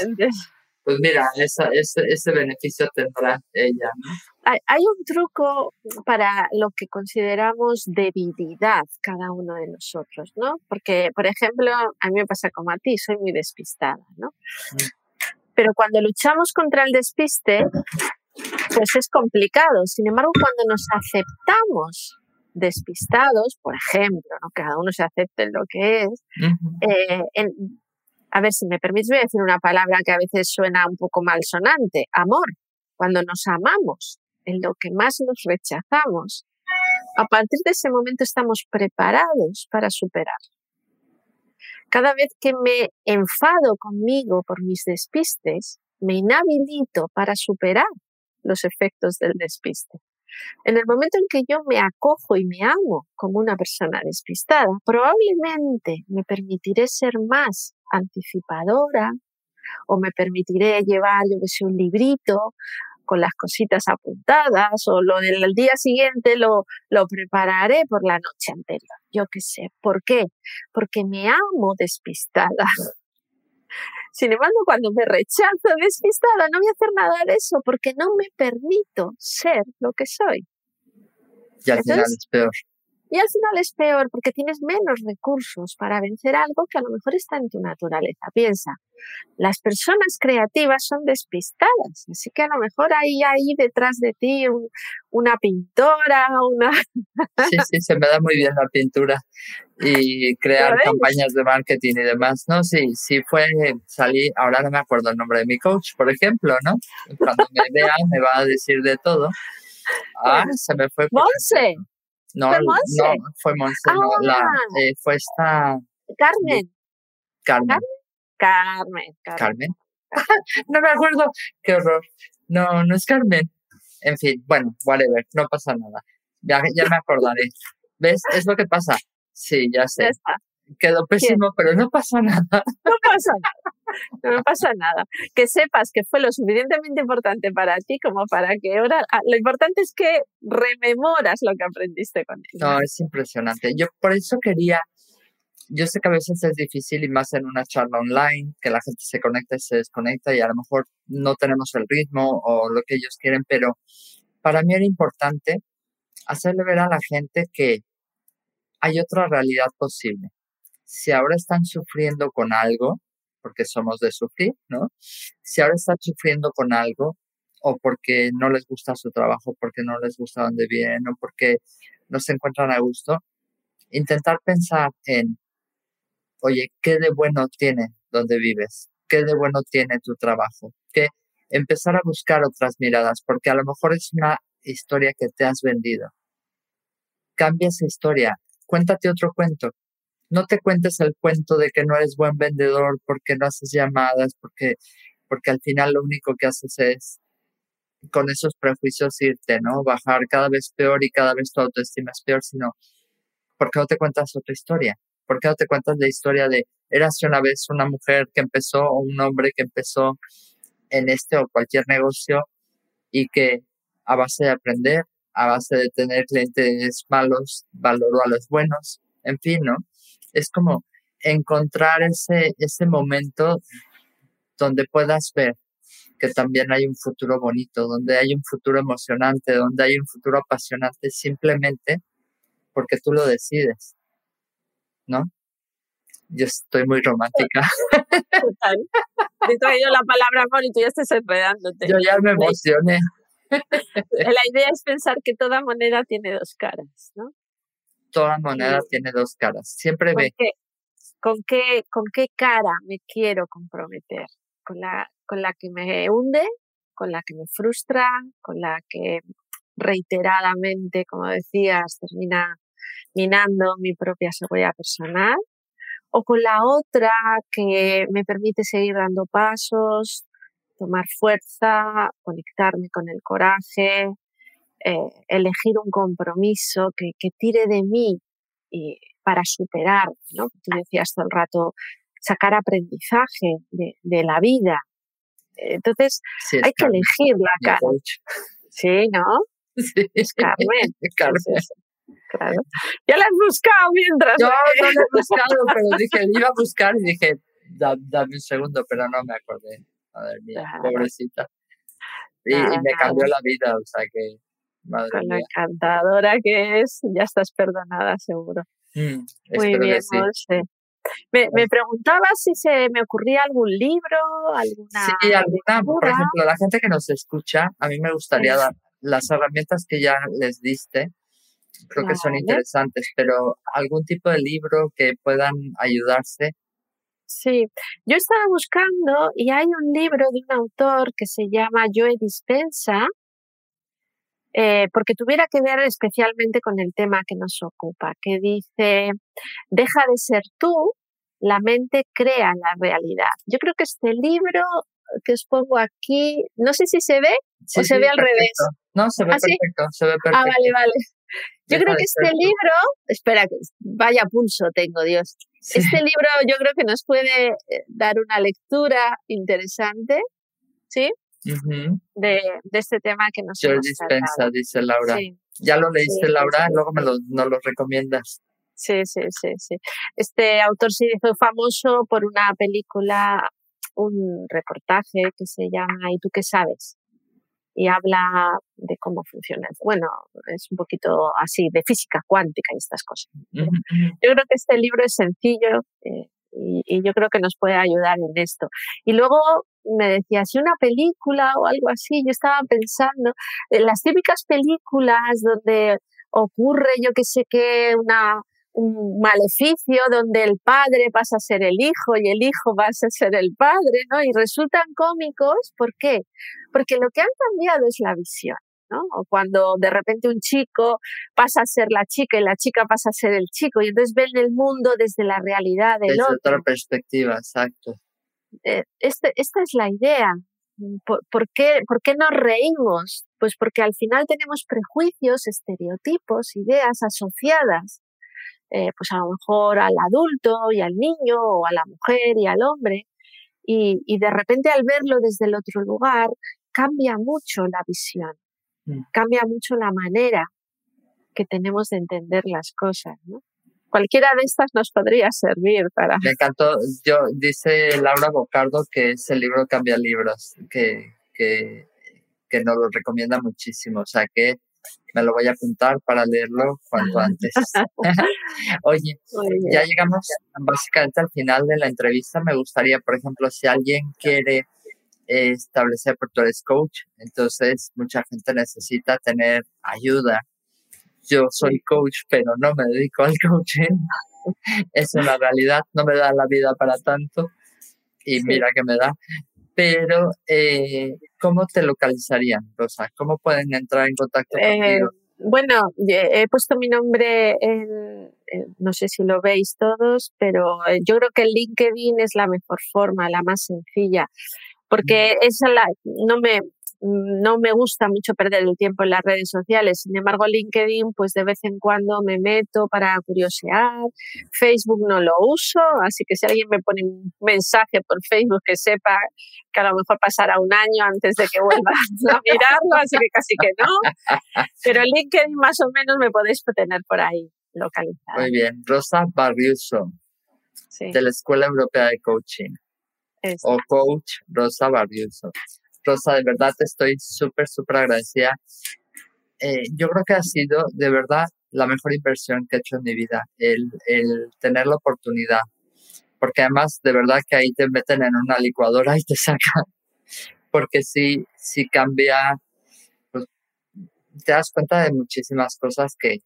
Pues mira, esa, ese, ese beneficio tendrá ella. Hay, hay un truco para lo que consideramos debilidad cada uno de nosotros, ¿no? Porque, por ejemplo, a mí me pasa como a ti, soy muy despistada, ¿no? Pero cuando luchamos contra el despiste, pues es complicado. Sin embargo, cuando nos aceptamos despistados, por ejemplo, ¿no? cada uno se acepte lo que es, eh, a ver si me permites, voy a decir una palabra que a veces suena un poco malsonante, amor. Cuando nos amamos en lo que más nos rechazamos, a partir de ese momento estamos preparados para superar. Cada vez que me enfado conmigo por mis despistes, me inhabilito para superar los efectos del despiste. En el momento en que yo me acojo y me amo como una persona despistada, probablemente me permitiré ser más anticipadora o me permitiré llevar, yo que sé, un librito con las cositas apuntadas o lo del día siguiente lo, lo prepararé por la noche anterior. Yo qué sé. ¿Por qué? Porque me amo despistada. [LAUGHS] Sin embargo, cuando me rechazo despistada, no voy a hacer nada de eso porque no me permito ser lo que soy. Y al final es peor. Y al final es peor porque tienes menos recursos para vencer algo que a lo mejor está en tu naturaleza. Piensa, las personas creativas son despistadas, así que a lo mejor hay ahí detrás de ti una pintora, una... Sí, sí, se me da muy bien la pintura y crear campañas de marketing y demás, ¿no? Sí, sí fue, salí, ahora no me acuerdo el nombre de mi coach, por ejemplo, ¿no? Cuando me vea me va a decir de todo. Ah, [LAUGHS] se me fue. Monse. No, ¿Fue Monse? no, fue Monse, no, la, ah. eh, fue esta... Carmen. Carmen. Carmen. Carmen. [LAUGHS] no me acuerdo. Qué horror. No, no es Carmen. En fin, bueno, whatever, no pasa nada. Ya, ya me acordaré. ¿Ves? Es lo que pasa. Sí, ya sé. Quedó pésimo, pero no pasa nada. [LAUGHS] No pasa nada. No pasa nada. Que sepas que fue lo suficientemente importante para ti como para que ahora. Ah, lo importante es que rememoras lo que aprendiste con él. No, es impresionante. Yo por eso quería. Yo sé que a veces es difícil y más en una charla online, que la gente se conecta y se desconecta y a lo mejor no tenemos el ritmo o lo que ellos quieren, pero para mí era importante hacerle ver a la gente que hay otra realidad posible si ahora están sufriendo con algo, porque somos de sufrir, ¿no? Si ahora están sufriendo con algo, o porque no les gusta su trabajo, porque no les gusta donde vienen, o porque no se encuentran a gusto, intentar pensar en, oye, ¿qué de bueno tiene donde vives? ¿Qué de bueno tiene tu trabajo? Que empezar a buscar otras miradas, porque a lo mejor es una historia que te has vendido. Cambia esa historia, cuéntate otro cuento, no te cuentes el cuento de que no eres buen vendedor porque no haces llamadas, porque, porque al final lo único que haces es con esos prejuicios irte, ¿no? Bajar cada vez peor y cada vez tu autoestima es peor, sino, ¿por qué no te cuentas otra historia? ¿Por qué no te cuentas la historia de, eras una vez una mujer que empezó o un hombre que empezó en este o cualquier negocio y que a base de aprender, a base de tener clientes malos, valoró a los buenos, en fin, ¿no? Es como encontrar ese, ese momento donde puedas ver que también hay un futuro bonito, donde hay un futuro emocionante, donde hay un futuro apasionante simplemente porque tú lo decides, ¿no? Yo estoy muy romántica. [LAUGHS] Total. Te he la palabra amor y tú ya estás enredándote. Yo ya me emocioné. [LAUGHS] La idea es pensar que toda moneda tiene dos caras, ¿no? Toda moneda tiene dos caras. Siempre ve. ¿Con qué, ¿Con qué cara me quiero comprometer? ¿Con la, ¿Con la que me hunde? ¿Con la que me frustra? ¿Con la que reiteradamente, como decías, termina minando mi propia seguridad personal? ¿O con la otra que me permite seguir dando pasos, tomar fuerza, conectarme con el coraje, eh, elegir un compromiso que, que tire de mí y para superar, ¿no? Tú decías todo el rato, sacar aprendizaje de, de la vida. Entonces, hay que elegir la cara. Sí, ¿no? Sí. Es Carmen. [LAUGHS] Carmen. claro. Ya la has buscado mientras. Yo no la he [LAUGHS] buscado, pero dije, iba a buscar y dije, dame un segundo, pero no me acordé. Madre mía, pobrecita. Y, y, me cambió la vida, o sea que con la encantadora que es, ya estás perdonada seguro. Mm, Muy bien, Me, me, preguntaba si se me ocurría algún libro, alguna. Sí, alguna. Por ejemplo, la gente que nos escucha, a mí me gustaría dar las herramientas que ya les diste. Creo que son interesantes, pero algún tipo de libro que puedan ayudarse. Sí, yo estaba buscando y hay un libro de un autor que se llama Joe Dispensa, eh, porque tuviera que ver especialmente con el tema que nos ocupa, que dice, deja de ser tú, la mente crea la realidad. Yo creo que este libro que os pongo aquí, no sé si se ve o se ve al revés. No, se ve ¿Ah, perfecto, se ve perfecto. Ah, vale, vale. Yo creo que este libro, espera, vaya pulso tengo, Dios. Este libro yo creo que nos puede eh, dar una lectura interesante, ¿sí? De, este tema que nos George Dispensa, dice Laura. Ya lo leíste, Laura, luego me lo, nos lo recomiendas. Sí, sí, sí, sí. Este autor se hizo famoso por una película, un reportaje que se llama ¿Y tú qué sabes? Y habla de cómo funciona. Bueno, es un poquito así, de física cuántica y estas cosas. Yo creo que este libro es sencillo eh, y, y, yo creo que nos puede ayudar en esto. Y luego me decía, si una película o algo así, yo estaba pensando, en las típicas películas donde ocurre, yo que sé qué, una, un maleficio donde el padre pasa a ser el hijo y el hijo pasa a ser el padre, ¿no? Y resultan cómicos, ¿por qué? Porque lo que han cambiado es la visión. ¿No? O cuando de repente un chico pasa a ser la chica y la chica pasa a ser el chico y entonces ven el mundo desde la realidad del desde otro. otra perspectiva, exacto. Eh, este, esta es la idea. ¿Por, qué, ¿Por qué nos reímos? Pues porque al final tenemos prejuicios, estereotipos, ideas asociadas eh, pues a lo mejor al adulto y al niño o a la mujer y al hombre. Y, y de repente al verlo desde el otro lugar cambia mucho la visión, mm. cambia mucho la manera que tenemos de entender las cosas. ¿no? Cualquiera de estas nos podría servir para... Me encantó, yo, dice Laura Bocardo que ese libro cambia libros, que, que, que nos lo recomienda muchísimo, o sea que me lo voy a apuntar para leerlo cuanto antes. [LAUGHS] [LAUGHS] Oye, ya llegamos básicamente al final de la entrevista. Me gustaría, por ejemplo, si alguien quiere establecer, porque tú eres coach, entonces mucha gente necesita tener ayuda. Yo soy coach, pero no me dedico al coaching. [LAUGHS] es una realidad, no me da la vida para tanto. Y mira que me da pero eh, ¿cómo te localizarían, Rosa? ¿Cómo pueden entrar en contacto eh, contigo? Bueno, he puesto mi nombre en, no sé si lo veis todos, pero eh, yo creo que LinkedIn es la mejor forma, la más sencilla, porque esa la, no me, no me gusta mucho perder el tiempo en las redes sociales. Sin embargo, LinkedIn, pues de vez en cuando me meto para curiosear. Facebook no lo uso, así que si alguien me pone un mensaje por Facebook que sepa que a lo mejor pasará un año antes de que vuelva [LAUGHS] a mirarlo, así que casi que no. Pero LinkedIn más o menos me podéis tener por ahí localizado. Muy bien. Rosa Barriuso, de la Escuela Europea de Coaching. O coach Rosa Barriuso. Rosa, de verdad te estoy súper, súper agradecida. Eh, yo creo que ha sido de verdad la mejor inversión que he hecho en mi vida, el, el tener la oportunidad. Porque además, de verdad que ahí te meten en una licuadora y te [LAUGHS] sacan. Porque si, si cambia, pues, te das cuenta de muchísimas cosas que,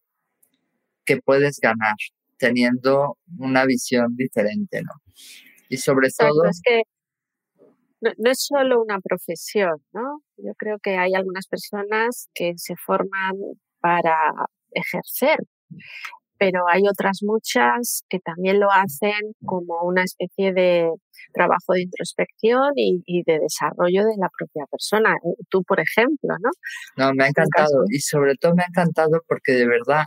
que puedes ganar teniendo una visión diferente, ¿no? Y sobre todo... Es que no, es solo una profesión, ¿no? Yo creo que hay algunas personas que se forman para ejercer, pero hay otras muchas que también lo hacen como una especie de trabajo de introspección y, de desarrollo de la propia persona. Tú, por ejemplo, ¿no? No, me ha encantado y sobre todo me ha encantado porque de verdad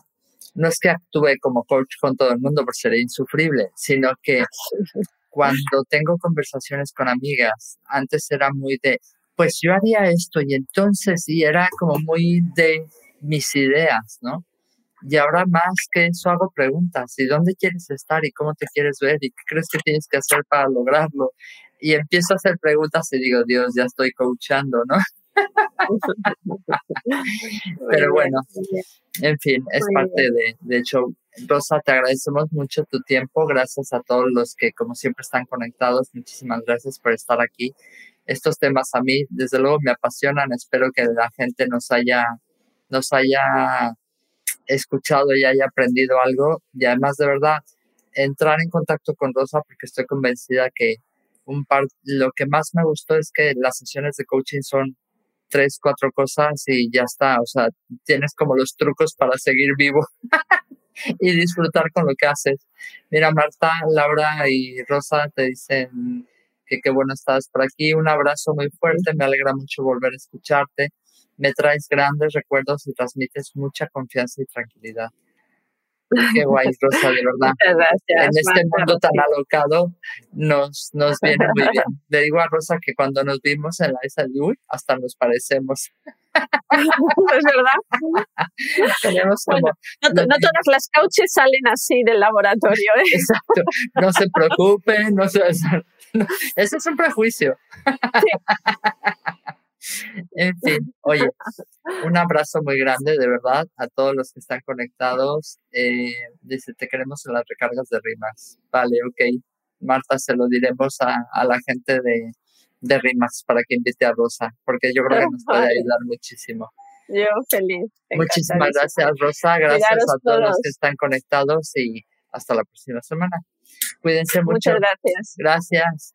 no es que actúe como coach con todo el mundo por ser insufrible, sino que [LAUGHS] cuando tengo conversaciones con amigas, antes era muy de, pues yo haría esto y entonces, y era como muy de mis ideas, ¿no? Y ahora más que eso hago preguntas, ¿y dónde quieres estar y cómo te quieres ver y qué crees que tienes que hacer para lograrlo? Y empiezo a hacer preguntas y digo, Dios, ya estoy coachando, ¿no? [LAUGHS] Pero bueno, en fin, es parte de, de show. Rosa, te agradecemos mucho tu tiempo. Gracias a todos los que, como siempre, están conectados. Muchísimas gracias por estar aquí. Estos temas a mí, desde luego, me apasionan. Espero que la gente nos haya, nos haya escuchado y haya aprendido algo. Y además, de verdad, entrar en contacto con Rosa porque estoy convencida que un par, lo que más me gustó es que las sesiones de coaching son tres, cuatro cosas y ya está. O sea, tienes como los trucos para seguir vivo. [LAUGHS] y disfrutar con lo que haces. Mira, Marta, Laura y Rosa te dicen que qué bueno estás por aquí. Un abrazo muy fuerte, me alegra mucho volver a escucharte. Me traes grandes recuerdos y transmites mucha confianza y tranquilidad. Qué guay, Rosa, de verdad. en este mundo tan alocado nos, nos viene muy bien. [LAUGHS] Le digo a Rosa que cuando nos vimos en la esa uy, hasta nos parecemos. es verdad. [LAUGHS] Tenemos como, no, todas las couches salen así del laboratorio. ¿eh? Exacto. No se preocupen, no se, [LAUGHS] ese es un prejuicio. En fin, oye, un abrazo muy grande, de verdad, a todos los que están conectados. Eh, dice, te queremos en las recargas de rimas. Vale, ok. Marta, se lo diremos a, la gente de, de rimas para que invite a Rosa, porque yo creo que nos puede ayudar muchísimo. Yo feliz. Muchísimas gracias, Rosa. Gracias a todos los que están conectados y hasta la próxima semana. Cuídense mucho. Muchas gracias. Gracias.